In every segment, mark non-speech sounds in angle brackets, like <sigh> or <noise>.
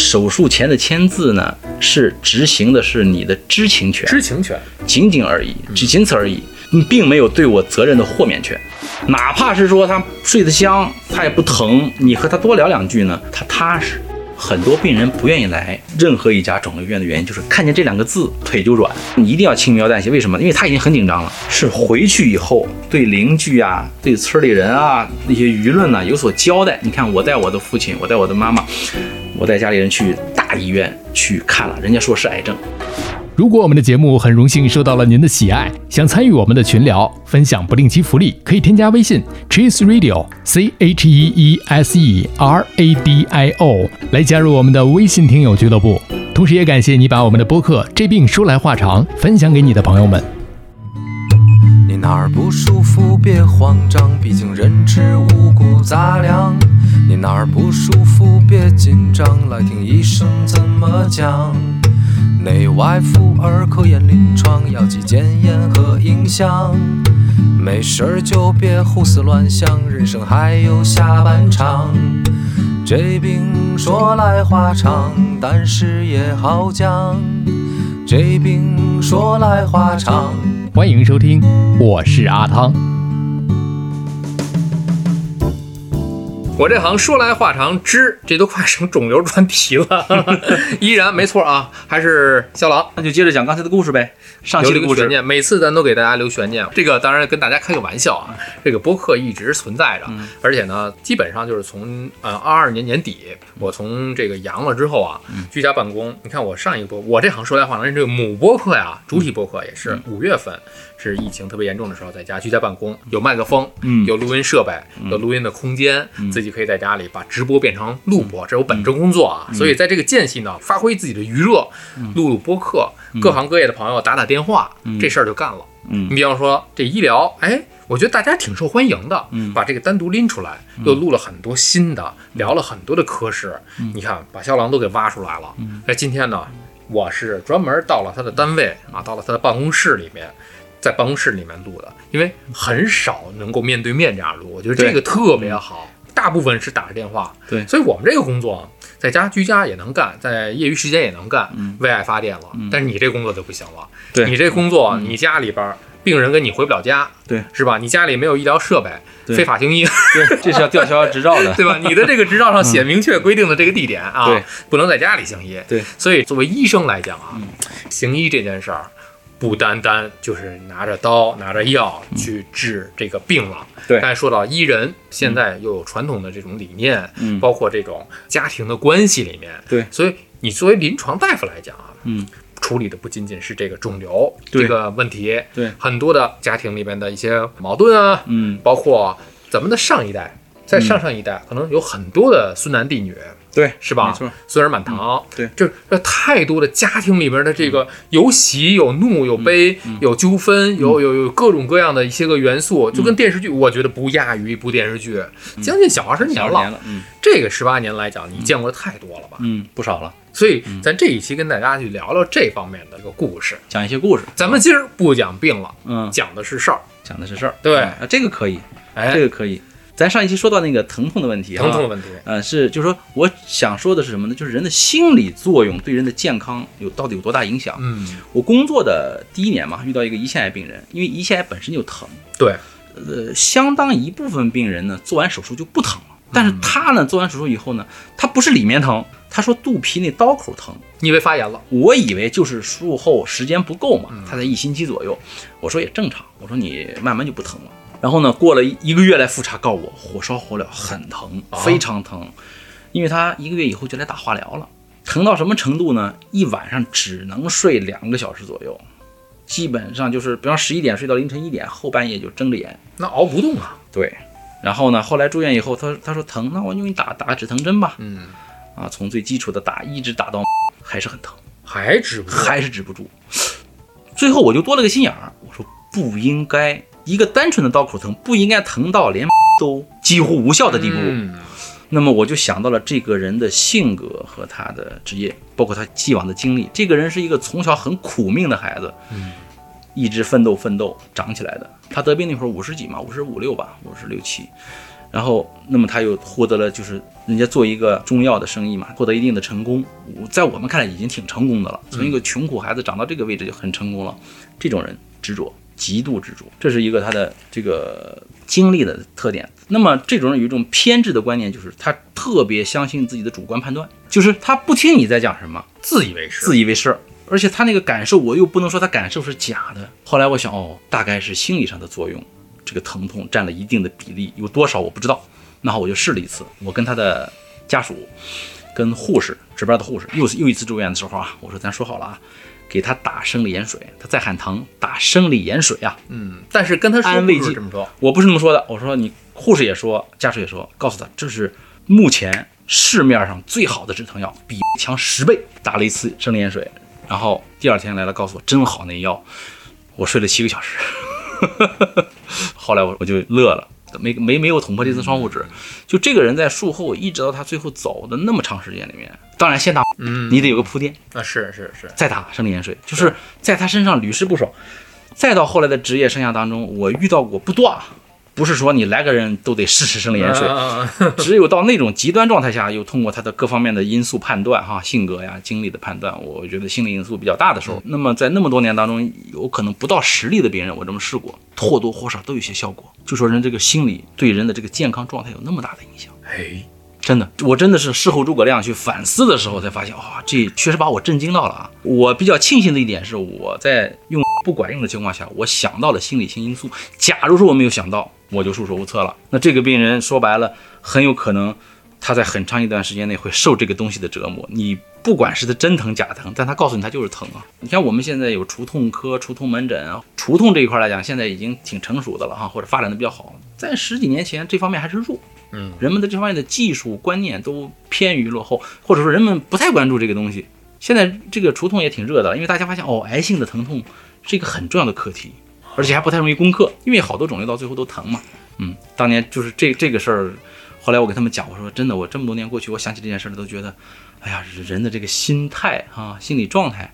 手术前的签字呢，是执行的是你的知情权，知情权，仅仅而已，只仅此而已，你并没有对我责任的豁免权。哪怕是说他睡得香，他也不疼，你和他多聊两句呢，他踏实。很多病人不愿意来任何一家肿瘤医院的原因，就是看见这两个字腿就软。你一定要轻描淡写，为什么？因为他已经很紧张了。是回去以后对邻居啊、对村里人啊那些舆论呢有所交代。你看，我带我的父亲，我带我的妈妈，我带家里人去大医院去看了，人家说是癌症。如果我们的节目很荣幸受到了您的喜爱，想参与我们的群聊，分享不定期福利，可以添加微信 Cheese Radio C H E E S E R A D I O 来加入我们的微信听友俱乐部。同时，也感谢你把我们的播客《这病说来话长》分享给你的朋友们。你哪儿不舒服别慌张，毕竟人吃五谷杂粮。你哪儿不舒服别紧张，来听医生怎么讲。内外妇儿科研临床，药剂检验和影像。没事儿就别胡思乱想，人生还有下半场。这病说来话长，但是也好讲。这病说来话长。欢迎收听，我是阿汤。我这行说来话长，知这都快成肿瘤专题了，<laughs> 依然没错啊，还是肖郎，那就接着讲刚才的故事呗。上期的故事，每次咱都给大家留悬念。这个当然跟大家开个玩笑啊，这个播客一直存在着，而且呢，基本上就是从呃二二年年底，我从这个阳了之后啊，居家办公。你看我上一个播，我这行说来话长，这个母播客呀，主体播客也是五月份是疫情特别严重的时候，在家居家办公，有麦克风，嗯，有录音设备，有录音的空间，自己可以在家里把直播变成录播，这是我本职工作啊。所以在这个间隙呢，发挥自己的余热，录录播客。各行各业的朋友打打电话，这事儿就干了。嗯，你比方说这医疗，哎，我觉得大家挺受欢迎的。嗯，把这个单独拎出来，又录了很多新的，聊了很多的科室。你看，把肖郎都给挖出来了。那今天呢，我是专门到了他的单位啊，到了他的办公室里面，在办公室里面录的，因为很少能够面对面这样录，我觉得这个特别好。大部分是打着电话。对，所以我们这个工作。在家居家也能干，在业余时间也能干，为爱发电了。但是你这工作就不行了。对你这工作，你家里边病人跟你回不了家，对，是吧？你家里没有医疗设备，非法行医，对，这是要吊销 <laughs> 执照的，对吧？你的这个执照上写明确规定的这个地点啊，不能在家里行医。对，所以作为医生来讲啊，行医这件事儿。不单单就是拿着刀拿着药去治这个病了。对，刚才说到医人，现在又有传统的这种理念，嗯，包括这种家庭的关系里面，对，所以你作为临床大夫来讲啊，嗯，处理的不仅仅是这个肿瘤这个问题，对，很多的家庭里面的一些矛盾啊，嗯，包括咱们的上一代，在上上一代可能有很多的孙男弟女。对，是吧？没错，孙儿满堂。对，就是太多的家庭里边的这个有喜有怒有悲有纠纷有有有各种各样的一些个元素，就跟电视剧，我觉得不亚于一部电视剧，将近小二十年了。嗯，这个十八年来讲，你见过的太多了吧？嗯，不少了。所以咱这一期跟大家去聊聊这方面的一个故事，讲一些故事。咱们今儿不讲病了，嗯，讲的是事儿，讲的是事儿。对，这个可以，哎，这个可以。咱上一期说到那个疼痛的问题，疼痛的问题，呃，是就是说，我想说的是什么呢？就是人的心理作用对人的健康有到底有多大影响？嗯，我工作的第一年嘛，遇到一个胰腺癌病人，因为胰腺癌本身就疼，对，呃，相当一部分病人呢，做完手术就不疼了，但是他呢，做完手术以后呢，他不是里面疼，他说肚皮那刀口疼，你以为发炎了？我以为就是术后时间不够嘛，他在一星期左右，我说也正常，我说你慢慢就不疼了。然后呢，过了一个月来复查，告我火烧火燎，很疼，非常疼，因为他一个月以后就来打化疗了，疼到什么程度呢？一晚上只能睡两个小时左右，基本上就是比方十一点睡到凌晨一点，后半夜就睁着眼，那熬不动啊。对，然后呢，后来住院以后，他他说疼，那我就给你打打个止疼针吧。嗯，啊，从最基础的打一直打到还是很疼，还止不还是止不住。最后我就多了个心眼儿，我说不应该。一个单纯的刀口疼不应该疼到连都几乎无效的地步。那么我就想到了这个人的性格和他的职业，包括他既往的经历。这个人是一个从小很苦命的孩子，一直奋斗奋斗长起来的。他得病那会儿五十几嘛，五十五六吧，五十六七。然后，那么他又获得了，就是人家做一个中药的生意嘛，获得一定的成功，在我们看来已经挺成功的了。从一个穷苦孩子长到这个位置就很成功了。这种人执着，极度执着，这是一个他的这个经历的特点。那么这种人有一种偏执的观念，就是他特别相信自己的主观判断，就是他不听你在讲什么，自以为是，自以为是。而且他那个感受，我又不能说他感受是假的。后来我想，哦，大概是心理上的作用。这个疼痛占了一定的比例，有多少我不知道。那好，我就试了一次。我跟他的家属、跟护士值班的护士，又是又一次住院的时候啊，我说咱说好了啊，给他打生理盐水。他再喊疼，打生理盐水啊。嗯，但是跟他说安慰剂这么说，我不是这么说的。我说你护士也说，家属也说，告诉他这是目前市面上最好的止疼药，比强十倍。打了一次生理盐水，然后第二天来了，告诉我真好那药，我睡了七个小时。<laughs> 后来我我就乐了，没没没有捅破这层窗户纸。就这个人在术后一直到他最后走的那么长时间里面，当然先打，嗯，你得有个铺垫，啊，是是是，再打生理盐水，就是在他身上屡试不爽。再到后来的职业生涯当中，我遇到过不多啊。不是说你来个人都得试试生理盐水，<laughs> 只有到那种极端状态下，又通过他的各方面的因素判断，哈，性格呀、经历的判断，我觉得心理因素比较大的时候，那么在那么多年当中，有可能不到十例的病人，我这么试过，或多或少都有些效果。就说人这个心理对人的这个健康状态有那么大的影响，哎，真的，我真的是事后诸葛亮去反思的时候才发现，哇，这确实把我震惊到了啊！我比较庆幸的一点是，我在用不管用的情况下，我想到了心理性因素。假如说我没有想到，我就束手无策了。那这个病人说白了，很有可能他在很长一段时间内会受这个东西的折磨。你不管是他真疼假疼，但他告诉你他就是疼啊。你看我们现在有除痛科、除痛门诊啊，除痛这一块来讲，现在已经挺成熟的了哈，或者发展的比较好。在十几年前，这方面还是弱，嗯，人们的这方面的技术观念都偏于落后，或者说人们不太关注这个东西。现在这个除痛也挺热的，因为大家发现哦，癌性的疼痛是一个很重要的课题，而且还不太容易攻克，因为好多肿瘤到最后都疼嘛。嗯，当年就是这这个事儿，后来我跟他们讲，我说真的，我这么多年过去，我想起这件事儿都觉得，哎呀，人的这个心态啊，心理状态，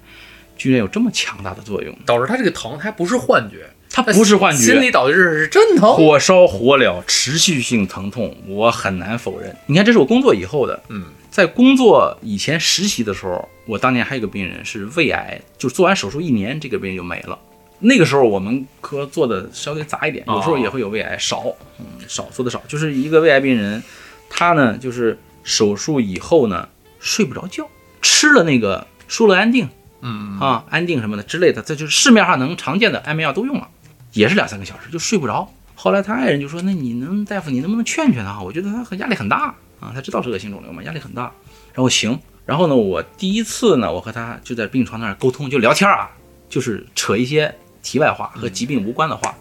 居然有这么强大的作用。导致他这个疼，他还不是幻觉，它不是幻觉，心里导致是真疼，火烧火燎，持续性疼痛，我很难否认。你看，这是我工作以后的，嗯，在工作以前实习的时候，我当年还有个病人是胃癌，就做完手术一年，这个病人就没了。那个时候我们科做的稍微杂一点，有时候也会有胃癌，少，嗯，少做的少。就是一个胃癌病人，他呢就是手术以后呢睡不着觉，吃了那个舒乐安定，嗯啊安定什么的之类的，这就是市面上能常见的安眠药都用了，也是两三个小时就睡不着。后来他爱人就说：“那你能大夫，你能不能劝劝他？我觉得他很压力很大啊，他知道是恶性肿瘤嘛，压力很大。”然后行，然后呢，我第一次呢，我和他就在病床那儿沟通，就聊天啊，就是扯一些题外话和疾病无关的话，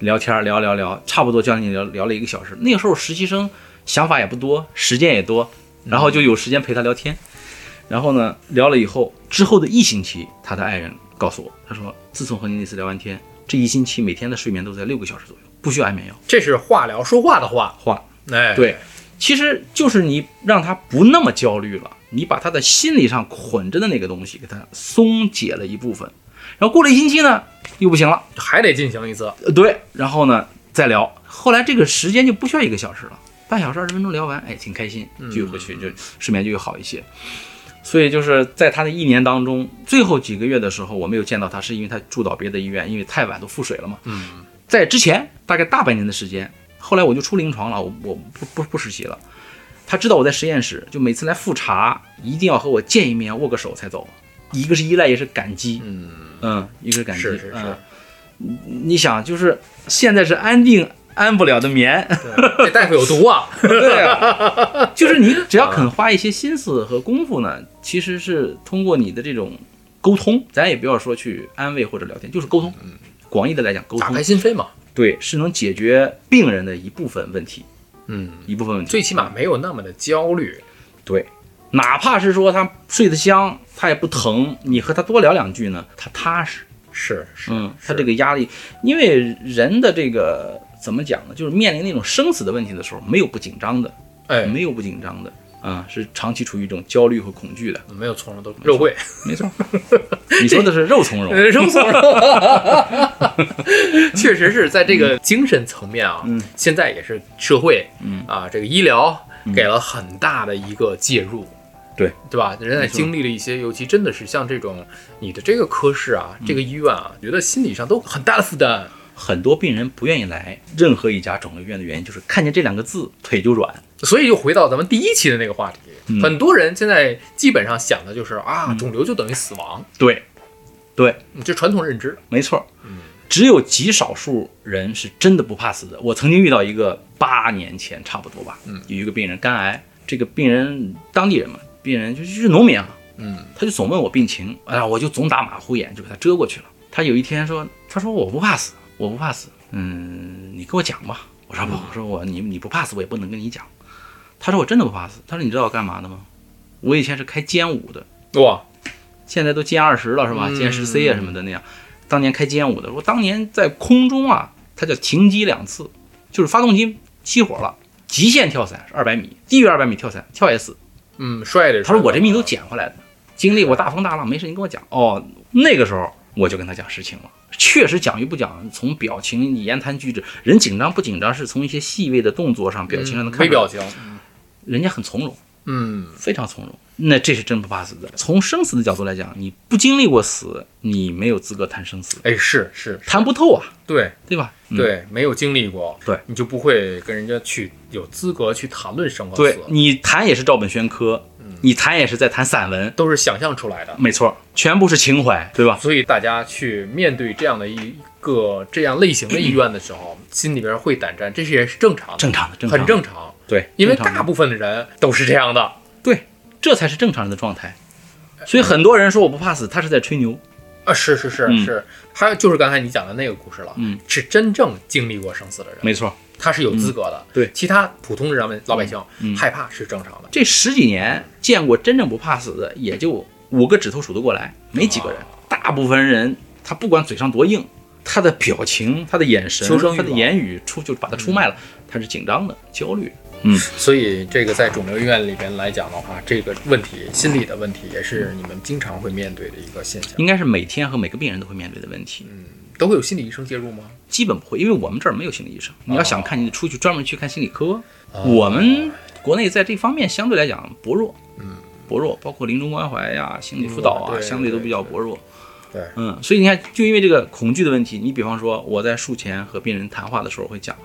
聊天聊聊聊，差不多将近聊聊了一个小时。那个时候实习生想法也不多，时间也多，然后就有时间陪他聊天。然后呢，聊了以后，之后的一星期，他的爱人告诉我，他说自从和你那次聊完天，这一星期每天的睡眠都在六个小时左右，不需要安眠药。这是化疗说话的话，话哎，，对，其实就是你让他不那么焦虑了，你把他的心理上捆着的那个东西给他松解了一部分，然后过了一星期呢，又不行了，还得进行一次，呃，对，然后呢再聊，后来这个时间就不需要一个小时了，半小时二十分钟聊完，哎，挺开心，就回去就睡眠就会好一些。所以就是在他的一年当中，最后几个月的时候，我没有见到他，是因为他住到别的医院，因为太晚都腹水了嘛。嗯，在之前大概大半年的时间，后来我就出临床了，我我不不不实习了。他知道我在实验室，就每次来复查，一定要和我见一面，握个手才走。一个是依赖，也是感激。嗯，嗯，一个是感激。是是是嗯你想，就是现在是安定安不了的眠，<laughs> 这大夫有毒啊，<laughs> 对啊，<laughs> 就是你只要肯花一些心思和功夫呢，其实是通过你的这种沟通，咱也不要说去安慰或者聊天，就是沟通。嗯广义的来讲，沟通打开心扉嘛，对是能解决病人的一部分问题，嗯，一部分问题。最起码没有那么的焦虑，对，哪怕是说他睡得香，他也不疼，你和他多聊两句呢，他踏实。是是，嗯，他这个压力，因为人的这个怎么讲呢？就是面临那种生死的问题的时候，没有不紧张的，哎，没有不紧张的。啊、是长期处于一种焦虑和恐惧的。没有从容都肉桂，没错，<laughs> 你说的是肉从容，<laughs> 肉从容，<laughs> 确实是在这个精神层面啊，嗯现在也是社会，嗯啊，这个医疗给了很大的一个介入。对对吧？人在经历了一些，尤其真的是像这种你的这个科室啊，嗯这个医院啊，觉得心理上都很大的负担。很多病人不愿意来任何一家肿瘤医院的原因，就是看见这两个字腿就软。所以就回到咱们第一期的那个话题，嗯很多人现在基本上想的就是啊，肿瘤就等于死亡，对，对，这传统认知。没错，嗯只有极少数人是真的不怕死的。我曾经遇到一个八年前差不多吧，嗯有一个病人肝癌，这个病人当地人嘛，病人就就是农民啊，嗯他就总问我病情，哎呀，我就总打马虎眼，就给他遮过去了。他有一天说，他说我不怕死，我不怕死，嗯，你跟我讲吧。我说不，我说我你你不怕死，我也不能跟你讲。他说我真的不怕死。他说你知道我干嘛的吗？我以前是开歼五的，哇，现在都歼二十了是吧？嗯歼十 C 啊什么的那样。当年开歼五的，我当年在空中啊，它叫停机两次，就是发动机熄火了，极限跳伞是二百米，低于二百米跳伞跳也死。嗯，帅的。他说我这命都捡回来的，经历过大风大浪，没事你跟我讲。哦，那个时候我就跟他讲实情了，确实讲与不讲，从表情、言谈举止，人紧张不紧张，是从一些细微的动作上、表情上能看出来。微表情，人家很从容，嗯，非常从容。那这是真不怕死的。从生死的角度来讲，你不经历过死，你没有资格谈生死，哎，是是，谈不透啊，对对吧？嗯对，没有经历过，对你就不会跟人家去有资格去谈论生和对死，你谈也是照本宣科，你谈也是在谈散文，都是想象出来的。没错，全部是情怀，对吧？所以大家去面对这样的一个这样类型的医院的时候，心里边会胆战，这些也是正常的，正常的，正常的很正常。对，因为大部分的人都是这样的。对，这才是正常人的状态。所以很多人说我不怕死，他是在吹牛。啊，是是是嗯是，还有就是刚才你讲的那个故事了，嗯，是真正经历过生死的人，没错，他是有资格的。对其他普通的人们老百姓嗯害怕是正常的。这十几年见过真正不怕死的，也就五个指头数得过来，没几个人。大部分人他不管嘴上多硬，他的表情、他的眼神、他的言语出就把他出卖了，他是紧张的、焦虑的。嗯，所以这个在肿瘤医院里边来讲的话，这个问题心理的问题也是你们经常会面对的一个现象。应该是每天和每个病人都会面对的问题。嗯都会有心理医生介入吗？基本不会，因为我们这儿没有心理医生。你要想看，你得出去专门去看心理科。哦我们国内在这方面相对来讲薄弱，嗯，薄弱，包括临终关怀呀、心理辅导啊，相对都比较薄弱。对嗯，所以你看，就因为这个恐惧的问题，你比方说我在术前和病人谈话的时候会讲，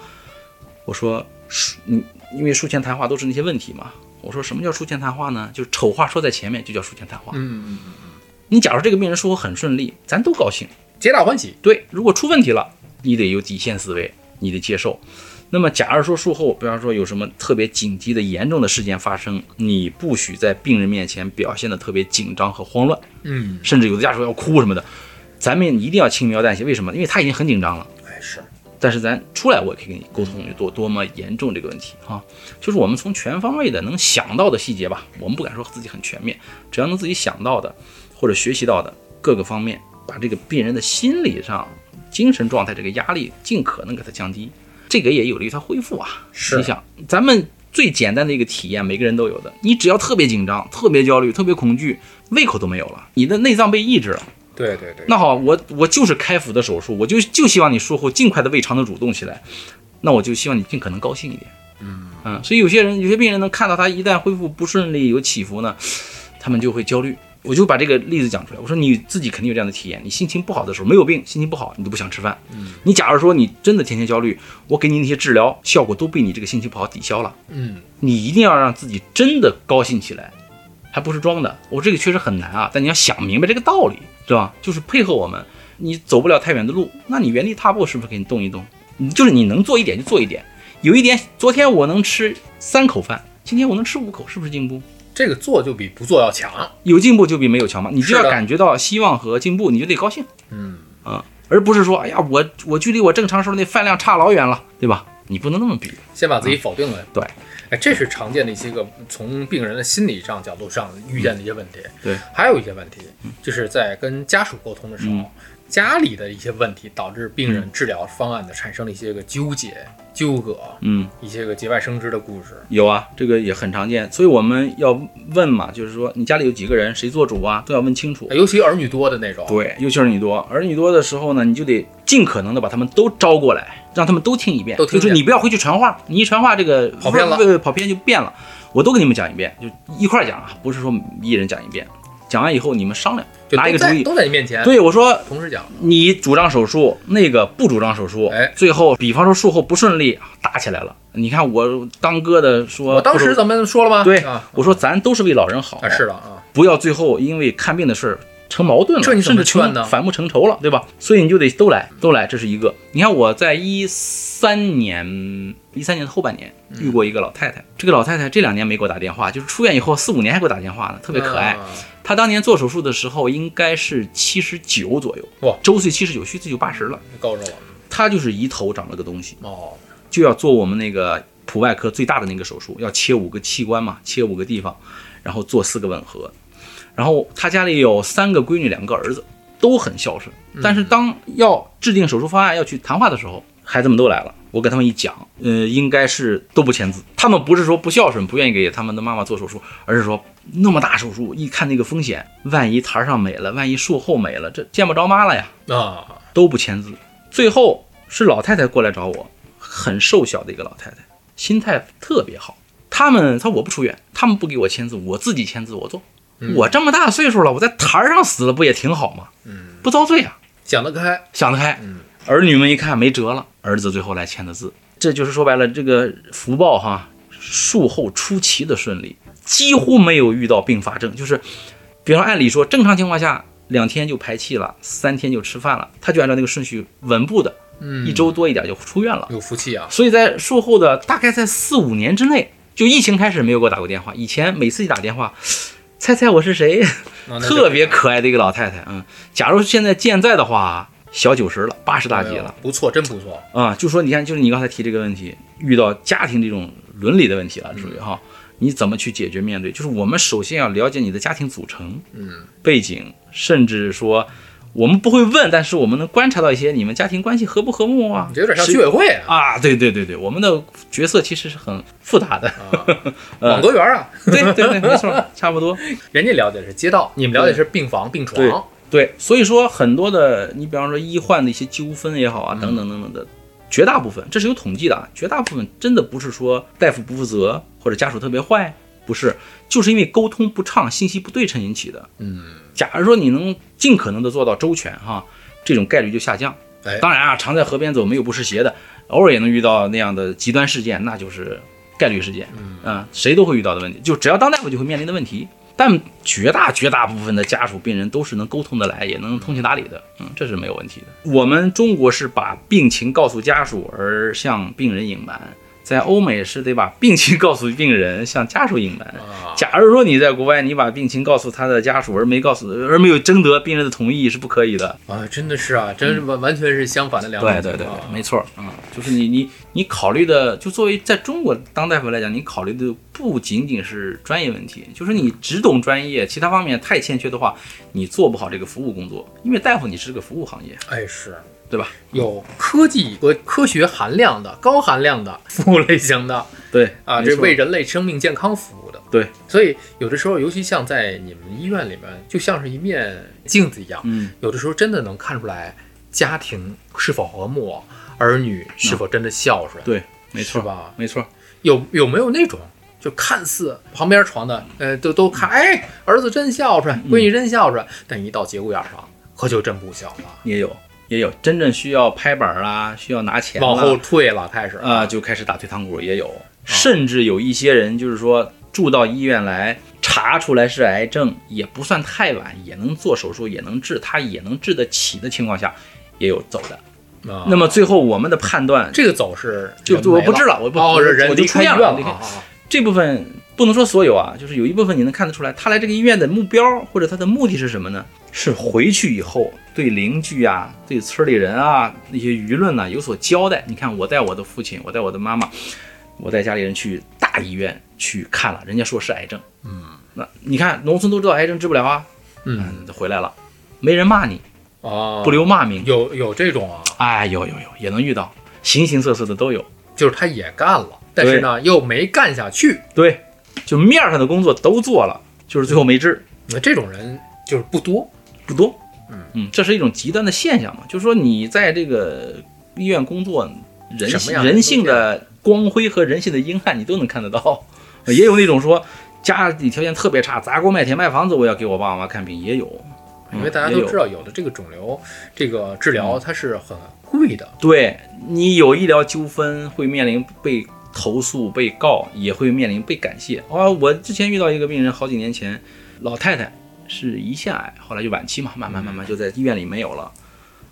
我说术，你因为术前谈话都是那些问题嘛，我说什么叫术前谈话呢？就是丑话说在前面就叫术前谈话。嗯，你假如这个病人术后很顺利，咱都高兴。皆大欢喜。对，如果出问题了，你得有底线思维，你得接受。那么，假如说术后，比方说有什么特别紧急的、严重的事件发生，你不许在病人面前表现的特别紧张和慌乱，嗯，甚至有的家属要哭什么的，咱们一定要轻描淡写。为什么？因为他已经很紧张了。但是咱出来，我也可以跟你沟通有多多么严重这个问题啊，就是我们从全方位的能想到的细节吧，我们不敢说自己很全面，只要能自己想到的或者学习到的各个方面，把这个病人的心理上、精神状态这个压力尽可能给他降低，这个也有利于他恢复啊。是你想，咱们最简单的一个体验，每个人都有的，你只要特别紧张、特别焦虑、特别恐惧，胃口都没有了，你的内脏被抑制了。对对对。那好，我我就是开腹的手术，我就就希望你术后尽快的胃肠能蠕动起来，那我就希望你尽可能高兴一点。嗯所以有些人有些病人能，看到他一旦恢复不顺利有起伏呢，他们就会焦虑。我就把这个例子讲出来，我说你自己肯定有这样的体验，你心情不好的时候没有病，心情不好你都不想吃饭。嗯你假如说你真的天天焦虑，我给你那些治疗效果都被你这个心情不好抵消了，嗯，你一定要让自己真的高兴起来，还不是装的。我这个确实很难啊，但你要想明白这个道理，是吧？就是配合我们，你走不了太远的路，那你原地踏步是不是给你动一动？你就是你能做一点就做一点。有一点，昨天我能吃三口饭，今天我能吃五口，是不是进步？这个做就比不做要强。有进步就比没有强嘛，你就要感觉到希望和进步，你就得高兴嗯，啊，而不是说，哎呀，我我距离我正常时候那饭量差老远了，对吧？你不能那么比。先把自己否定了。对，哎，这是常见的一些个从病人的心理上角度上遇见的一些问题。对，还有一些问题，就是在跟家属沟通的时候，嗯家里的一些问题导致病人治疗方案的产生了一些个纠结、纠葛，嗯，一些个节外生枝的故事。有啊，这个也很常见，所以我们要问嘛，就是说你家里有几个人，谁做主啊，都要问清楚。尤其儿女多的那种，对，尤其儿女多儿女多的时候呢，你就得尽可能的把他们都招过来，让他们都听一遍。都听就是你不要回去传话，你一传话这个跑偏了跑偏就变了。我都给你们讲一遍，就一块儿讲啊，不是说一人讲一遍。讲完以后你们商量，就拿一个主意。都在你面前，对我说，同时讲。你主张手术，那个不主张手术，哎最后比方说术后不顺利，打起来了。你看我当哥的说，我当时怎么说了吗？对啊，我说咱都是为老人好，啊是的啊，不要最后因为看病的事儿成矛盾了，这你甚至么劝呢反目成仇了，对吧？所以你就得都来，都来，这是一个。你看我在一三年，一三年的后半年遇过一个老太太，这个老太太这两年没给我打电话，就是出院以后四五年还给我打电话呢，特别可爱。啊她当年做手术的时候应该是七十九左右，哇周岁七十九，虚岁就八十了。高着了他就是胰头长了个东西，哦，就要做我们那个普外科最大的那个手术，要切五个器官嘛，切五个地方，然后做四个吻合。然后他家里有三个闺女，两个儿子，都很孝顺。但是当要制定手术方案、要去谈话的时候，孩子们都来了。我跟他们一讲，呃，应该是都不签字。他们不是说不孝顺，不愿意给他们的妈妈做手术，而是说那么大手术，一看那个风险，万一台上没了，万一术后没了，这见不着妈了呀。啊，都不签字。最后是老太太过来找我，很瘦小的一个老太太，心态特别好。他们他说我不出院，他们不给我签字，我自己签字我做。我这么大岁数了，我在台儿上死了不也挺好吗？嗯，不遭罪啊，想得开，想得开。嗯儿女们一看没辙了，儿子最后来签的字，这就是说白了，这个福报哈，术后出奇的顺利，几乎没有遇到并发症。就是，比方说按理说正常情况下两天就排气了，三天就吃饭了，他就按照那个顺序稳步的，嗯，一周多一点就出院了。有福气啊，所以在术后的大概在四五年之内，就疫情开始没有给我打过电话。以前每次一打电话，猜猜我是谁？特别可爱的一个老太太。嗯，假如现在健在的话，小九十了，八十大几了哎。不错，真不错，啊、就说你看，就是你刚才提这个问题，遇到家庭这种伦理的问题了，属于哈，你怎么去解决面对？就是我们首先要了解你的家庭组成、嗯，背景，甚至说我们不会问，但是我们能观察到一些你们家庭关系和不和睦啊，这有点像居委会啊，啊，对对对对，我们的角色其实是很复杂的，啊网格员啊，对对对，没错，差不多。人家了解的是街道，你们了解的是病房、病床，对，所以说很多的，你比方说医患的一些纠纷也好啊，等等等等的，绝大部分这是有统计的啊，绝大部分真的不是说大夫不负责或者家属特别坏，不是，就是因为沟通不畅、信息不对称引起的。嗯，假如说你能尽可能的做到周全哈，这种概率就下降。哎，当然啊，常在河边走，没有不湿鞋的，偶尔也能遇到那样的极端事件，那就是概率事件。嗯啊，谁都会遇到的问题，就只要当大夫就会面临的问题。但绝大绝大部分的家属病人都是能沟通得来，也能通情达理的，嗯，这是没有问题的。我们中国是把病情告诉家属，而向病人隐瞒；在欧美是得把 <laughs> 病情告诉病人，向家属隐瞒。啊，假如说你在国外，你把病情告诉他的家属，而没告诉，而没有征得病人的同意，是不可以的。啊，真的是啊，真是完完全是相反的两种。对对对，没错啊、就是你你你考虑的，就作为在中国当大夫来讲，你考虑的不仅仅是专业问题，就是你只懂专业，其他方面太欠缺的话，你做不好这个服务工作，因为大夫你是个服务行业，哎是。对吧？有。科技和科学含量的、高含量的 <laughs> 服务类型的对啊，这为人类生命健康服务的。对，所以有的时候，尤其像在你们医院里面，就像是一面镜子一样，嗯，有的时候真的能看出来家庭是否和睦，儿女是否真的孝顺，对，没错是吧？没错，有有没有那种就看似旁边床的，呃，都都看，哎，儿子真孝顺，闺女真孝顺，但一到节骨眼上，可就真不孝了，也有也有真正需要拍板啦，需要拿钱往后退了，开始。啊、就开始打退堂鼓，也有，甚至有一些人就是说住到医院来，查出来是癌症，也不算太晚，也能做手术，也能治，他也能治得起的情况下，也有走的。啊。那么最后我们的判断，这个走是就我不治了。我不哦，我是人我就出院了离开啊。这部分不能说所有啊，就是有一部分你能看得出来，他来这个医院的目标或者他的目的是什么呢？是回去以后对邻居啊、对村里人啊那些舆论呢、有所交代。你看，我带我的父亲，我带我的妈妈，我带家里人去大医院去看了，人家说是癌症。嗯，那你看农村都知道癌症治不了啊，嗯嗯，回来了，没人骂你，啊，不留骂名。有有这种啊，哎，有有有，也能遇到，形形色色的都有。就是他也干了，但是呢又没干下去。对，就面儿上的工作都做了，就是最后没治，那这种人就是不多。不多。嗯嗯，这是一种极端的现象嘛，就是说你在这个医院工作，人什么样的人人性的光辉和人性的阴暗你都能看得到。也有那种说家里条件特别差，砸锅卖铁卖房子，我要给我爸我妈看病，也有。因为大家都知道，有的这个肿瘤，这个治疗它是很贵的。对你有医疗纠纷，会面临被投诉、被告，也会面临被感谢。啊，我之前遇到一个病人，好几年前，老太太是胰腺癌，后来就晚期嘛，慢慢慢慢就在医院里没有了。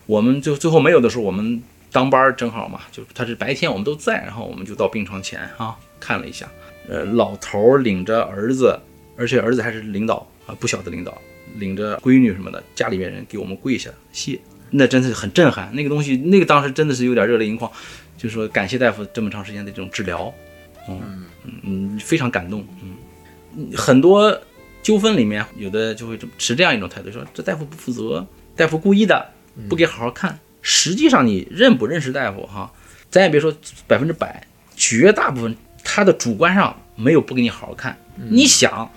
我们就最后没有的时候，我们当班正好嘛，就他是白天我们都在，然后我们就到病床前啊看了一下，呃，老头领着儿子，而且儿子还是领导啊，不小的领导，领着闺女什么的，家里面人给我们跪下谢，那真的是很震撼。那个东西，那个当时真的是有点热泪盈眶，就说感谢大夫这么长时间的这种治疗，嗯嗯，非常感动，嗯，很多纠纷里面有的就会持这样一种态度，说这大夫不负责，大夫故意的，不给好好看。实际上你认不认识大夫哈，咱也别说百分之百，绝大部分他的主观上没有不给你好好看。你想，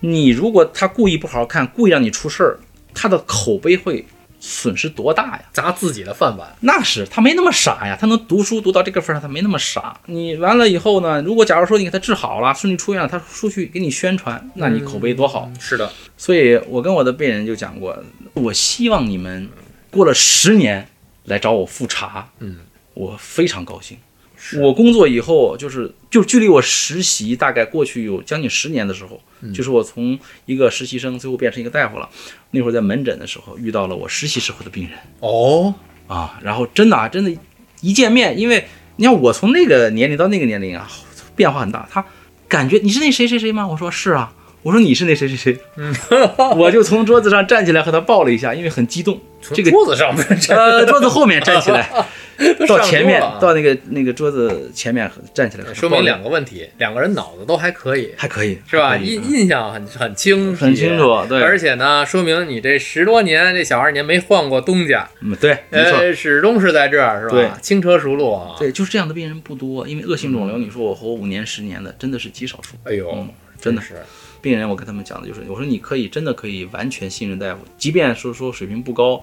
你如果他故意不好好看，故意让你出事儿，他的口碑会损失多大呀？砸自己的饭碗。那是他没那么傻呀，他能读书读到这个份上，他没那么傻。你完了以后呢，如果假如说你给他治好了，顺利出院了，他出去给你宣传，那你口碑多好。是的，所以我跟我的病人就讲过，我希望你们过了十年来找我复查，嗯，我非常高兴。我工作以后，就是就距离我实习大概过去有将近十年的时候，就是我从一个实习生最后变成一个大夫了。那会儿在门诊的时候遇到了我实习时候的病人。哦，啊，然后真的啊，真的，一见面，因为你看我从那个年龄到那个年龄啊，变化很大。他感觉你是那谁谁谁吗？我说是啊。我说你是那谁谁谁，我就从桌子上站起来和他抱了一下，因为很激动。这个桌子上面站呃，桌子后面站起来，<laughs> 到前面到那个那个桌子前面站起来说明两个问题，两个人脑子都还可以，还可以是吧？印印象很很清楚很清楚对而且呢，说明你这十多年这小二年没换过东家，嗯，对，没错。呃，始终是在这儿，是吧？对轻车熟路啊。对，就是这样的病人不多，因为恶性肿瘤，你说我活五年十年的，真的是极少数。哎呦嗯，真的是，病人，我跟他们讲的就是，我说你可以真的可以完全信任大夫，即便说说水平不高，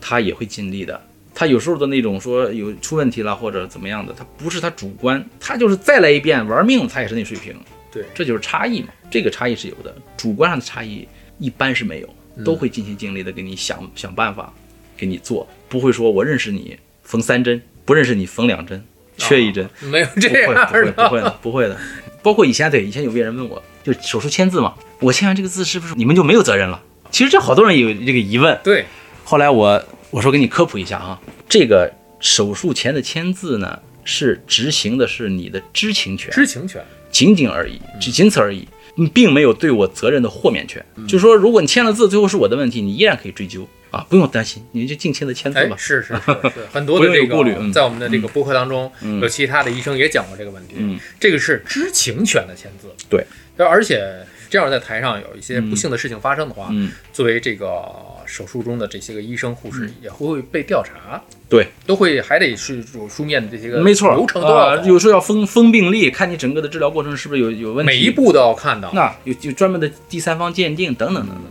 他也会尽力的。他有时候的那种说有出问题了或者怎么样的，他不是他主观，他就是再来一遍玩命，他也是那水平。对，这就是差异嘛，这个差异是有的，主观上的差异一般是没有，都会尽心尽力的给你想想办法给你做，不会说我认识你缝三针，不认识你缝两针，缺一针。没有这样不会，不的。会的，不会的。包括以前，对以前有病人问我，就手术签字嘛，我签完这个字是不是你们就没有责任了？其实这好多人有这个疑问。对，后来我我说给你科普一下啊，这个手术前的签字呢，是执行的是你的知情权，知情权。仅仅而已，只仅此而已，你并没有对我责任的豁免权。就是说，如果你签了字，最后是我的问题，你依然可以追究啊，不用担心，你就尽情的签字哎吧，。是是是 <laughs> 是，很多的这个顾虑嗯在我们的这个播客当中，嗯有其他的医生也讲过这个问题。嗯，这个是知情权的签字。对，而且这样在台上有一些不幸的事情发生的话，嗯，作为这个手术中的这些个医生护士也会被调查，对，都会还得是有书面的这些个没错，流程都要啊，有时候要封封病历，看你整个的治疗过程是不是有有问题，每一步都要看到。那有有专门的第三方鉴定等等等等。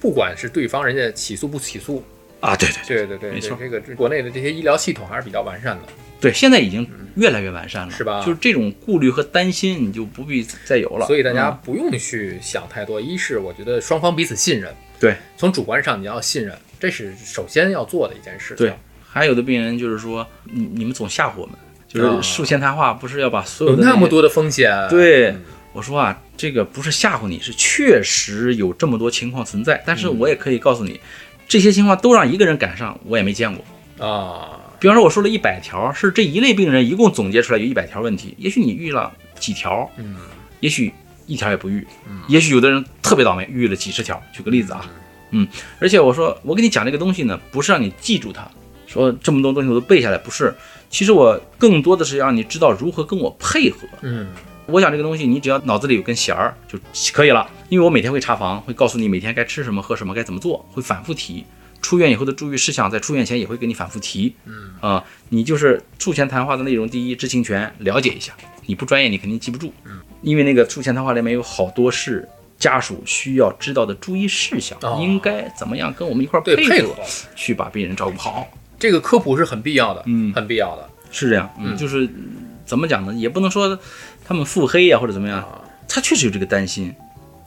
不管是对方人家起诉不起诉，啊，对对对对对，没错这个国内的这些医疗系统还是比较完善的。对，现在已经越来越完善了，是吧就是这种顾虑和担心，你就不必再有了。所以大家嗯不用去想太多。一是我觉得双方彼此信任，对从主观上你要信任，这是首先要做的一件事情。对，还有的病人就是说，你你们总吓唬我们，就啊是术前谈话不是要把所有的那么多的风险。对嗯，我说啊，这个不是吓唬你，是确实有这么多情况存在。但是我也可以告诉你，这些情况都让一个人赶上，我也没见过。啊，比方说，我说了一百条，是这一类病人一共总结出来有一百条问题，也许你遇了几条，嗯，也许一条也不遇，嗯也许有的人特别倒霉，遇了几十条。举个例子啊，嗯，而且我说我跟你讲这个东西呢，不是让你记住它，说这么多东西我都背下来，不是。其实我更多的是让你知道如何跟我配合。嗯，我想这个东西，你只要脑子里有根弦儿就可以了，因为我每天会查房，会告诉你每天该吃什么、喝什么、该怎么做，会反复提。出院以后的注意事项，在出院前也会给你反复提。嗯啊，你就是术前谈话的内容，第一知情权了解一下，你不专业你肯定记不住。嗯，因为那个术前谈话里面有好多是家属需要知道的注意事项，哦应该怎么样跟我们一块配合合去把病人照顾好。这个科普是很必要的，嗯很必要的。是这样，嗯，就是怎么讲呢？也不能说他们腹黑呀、或者怎么样，他确实有这个担心，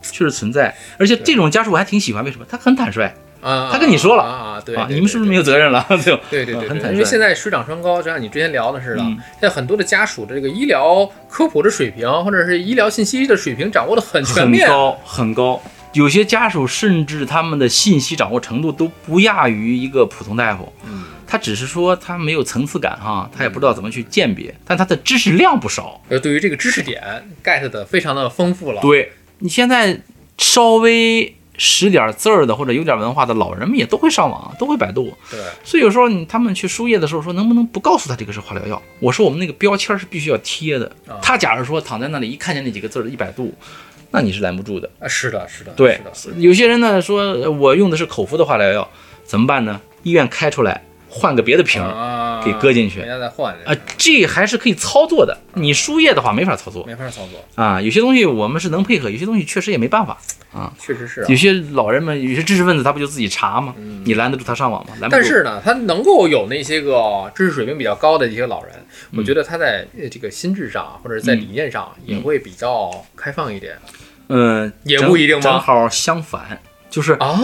确实存在。而且这种家属我还挺喜欢，为什么？他很坦率啊，他跟你说了啊啊，对你们是不是没有责任了？<laughs> 对？对对对很坦率。因为现在水涨船高，就像你之前聊的似的，嗯现在很多的家属的这个医疗科普的水平，或者是医疗信息的水平掌握的很全面。很高很高。有些家属甚至他们的信息掌握程度都不亚于一个普通大夫。嗯，他只是说他没有层次感哈，他也不知道怎么去鉴别，但他的知识量不少。呃，对于这个知识点 get 的非常的丰富了。对你现在稍微识点字儿的或者有点文化的老人们也都会上网，都会百度。对所以有时候你他们去输液的时候说，能不能不告诉他这个是化疗药？我说我们那个标签是必须要贴的。啊他假如说躺在那里一看见那几个字儿一百度，那你是拦不住的。啊，是的，是的，对是的，，有些人呢说呃我用的是口服的化疗药，怎么办呢？医院开出来换个别的瓶儿啊，给搁进去人家再换啊，这还是可以操作的。你输液的话没法操作没法操作，啊，有些东西我们是能配合，有些东西确实也没办法啊。确实是啊有。些老人们，有些知识分子，他不就自己查吗？你拦得住他上网吗？拦不住。但是呢，他能够有那些个知识水平比较高的一些老人，嗯我觉得他在呃这个心智上或者在理念上也会比较开放一点嗯，也不一定吗正好相反，就是啊？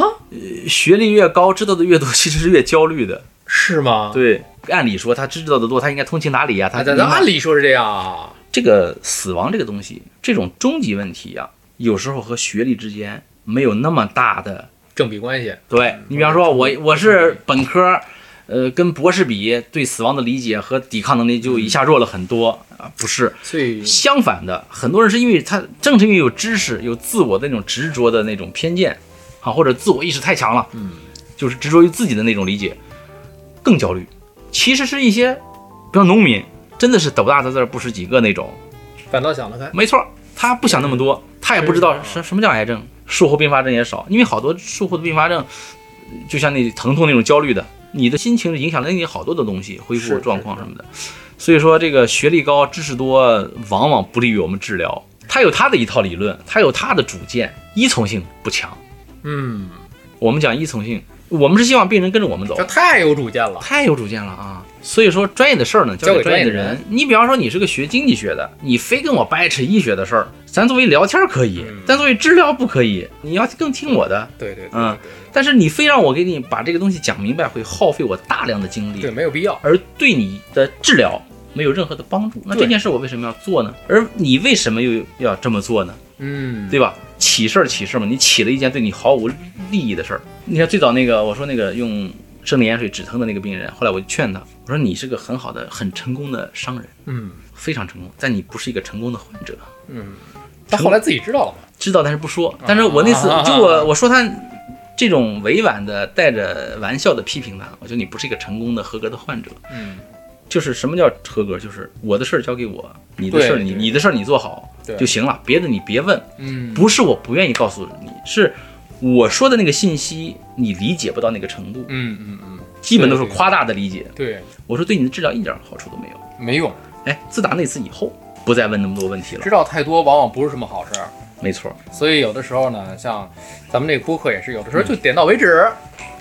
学历越高，知道的越多，其实是越焦虑的。是吗？对，按理说他知道的多，他应该通情达理啊。他按理说是这样啊。这个死亡这个东西，这种终极问题啊，有时候和学历之间没有那么大的。正比关系，对你比方说，我我是本科，呃，跟博士比，对死亡的理解和抵抗能力就一下弱了很多啊。不是，所以相反的，很多人是因为他正是因为有知识、有自我的那种执着的那种偏见，啊，或者自我意识太强了，嗯，就是执着于自己的那种理解，更焦虑。其实是一些，比如农民，真的是斗大的字儿不识几个那种。反倒想得开。没错，他不想那么多，他也不知道什什么叫癌症，术后并发症也少，因为好多术后的并发症，就像那疼痛那种焦虑的，你的心情影响了你好多的东西，恢复状况什么的。所以说，这个学历高、知识多，往往不利于我们治疗。他有他的一套理论，他有他的主见，依从性不强。嗯，我们讲依从性，我们是希望病人跟着我们走这，太有主见了。太有主见了啊！所以说，专业的事儿呢，交交给给专业的人。你比方说，你是个学经济学的，你非跟我掰扯医学的事儿，咱作为聊天儿可以，嗯但作为治疗不可以。你要更听我的，对对对嗯但是你非让我给你把这个东西讲明白，会耗费我大量的精力对，没有必要。而对你的治疗没有任何的帮助。那这件事我为什么要做呢？而你为什么又要这么做呢？嗯，对吧？起事儿起事儿嘛，你起了一件对你毫无利益的事儿。你看最早那个，我说那个用生理盐水止疼的那个病人，后来我就劝他，我说你是个很好的、很成功的商人，嗯非常成功，但你不是一个成功的患者。嗯，他后来自己知道了嘛？知道但是不说。但是我那次啊就我我说他这种委婉的带着玩笑的批评他，我觉得你不是一个成功的合格的患者。嗯，就是什么叫合格？就是我的事儿交给我，你的事儿你你的事儿你做好就行了，别的你别问。嗯，不是我不愿意告诉你，是我说的那个信息你理解不到那个程度，嗯嗯嗯，基本都是夸大的理解。对，我说对你的治疗一点好处都没有。没用，哎，自打那次以后，不再问那么多问题了知。道太多往往不是什么好事儿。没错，所以有的时候呢，像咱们这个播客也是，有的时候就点到为止。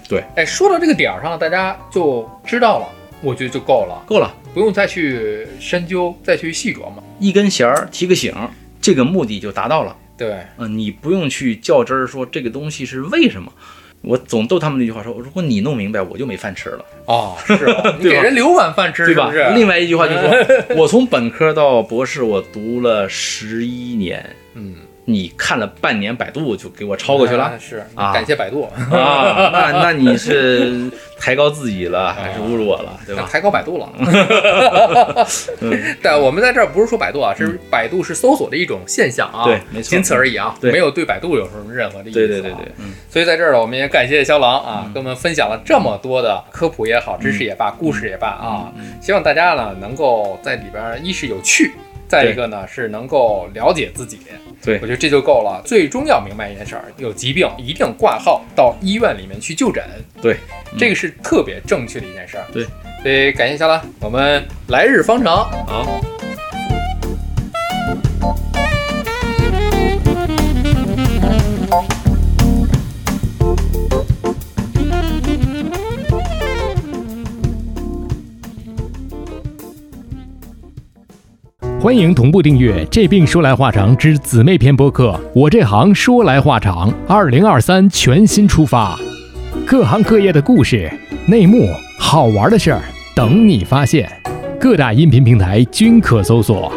对，哎，说到这个点儿上了，大家就知道了，我觉得就够了，够了，不用再去深究，再去细琢磨。一根弦儿提个醒儿，这个目的就达到了。对，嗯、你不用去较真儿说这个东西是为什么。我总逗他们那句话说，如果你弄明白，我就没饭吃了，哦，是 <laughs> 吧？你对吧给人留碗饭吃，对吧？是不是？另外一句话就是说，<laughs> 我从本科到博士，我读了十一年，嗯，你看了半年百度就给我超过去了啊是，啊。感谢百度，啊？那那你是抬高自己了，还是侮辱我了，对吧？抬高百度了。<laughs> 嗯，但我们在这儿不是说百度啊，是百度是搜索的一种现象啊，对没错。仅此而已啊，没有对百度有什么任何的意思、啊。对对对对，嗯，所以在这儿呢，我们也感谢肖郎啊，跟我们分享了这么多的科普也好，知识也罢，故事也罢啊，希望大家呢能够在里边儿一是有趣，再一个呢是能够了解自己。对我觉得这就够了。最终要明白一件事儿，有疾病一定挂号到医院里面去就诊，对，这个是特别正确的一件事儿。对，所以感谢小拉，我们来日方长。好。欢迎同步订阅《这病说来话长之姊妹篇》播客。我这行说来话长，二零二三全新出发，各行各业的故事、内幕、好玩的事儿等你发现。各大音频平台均可搜索。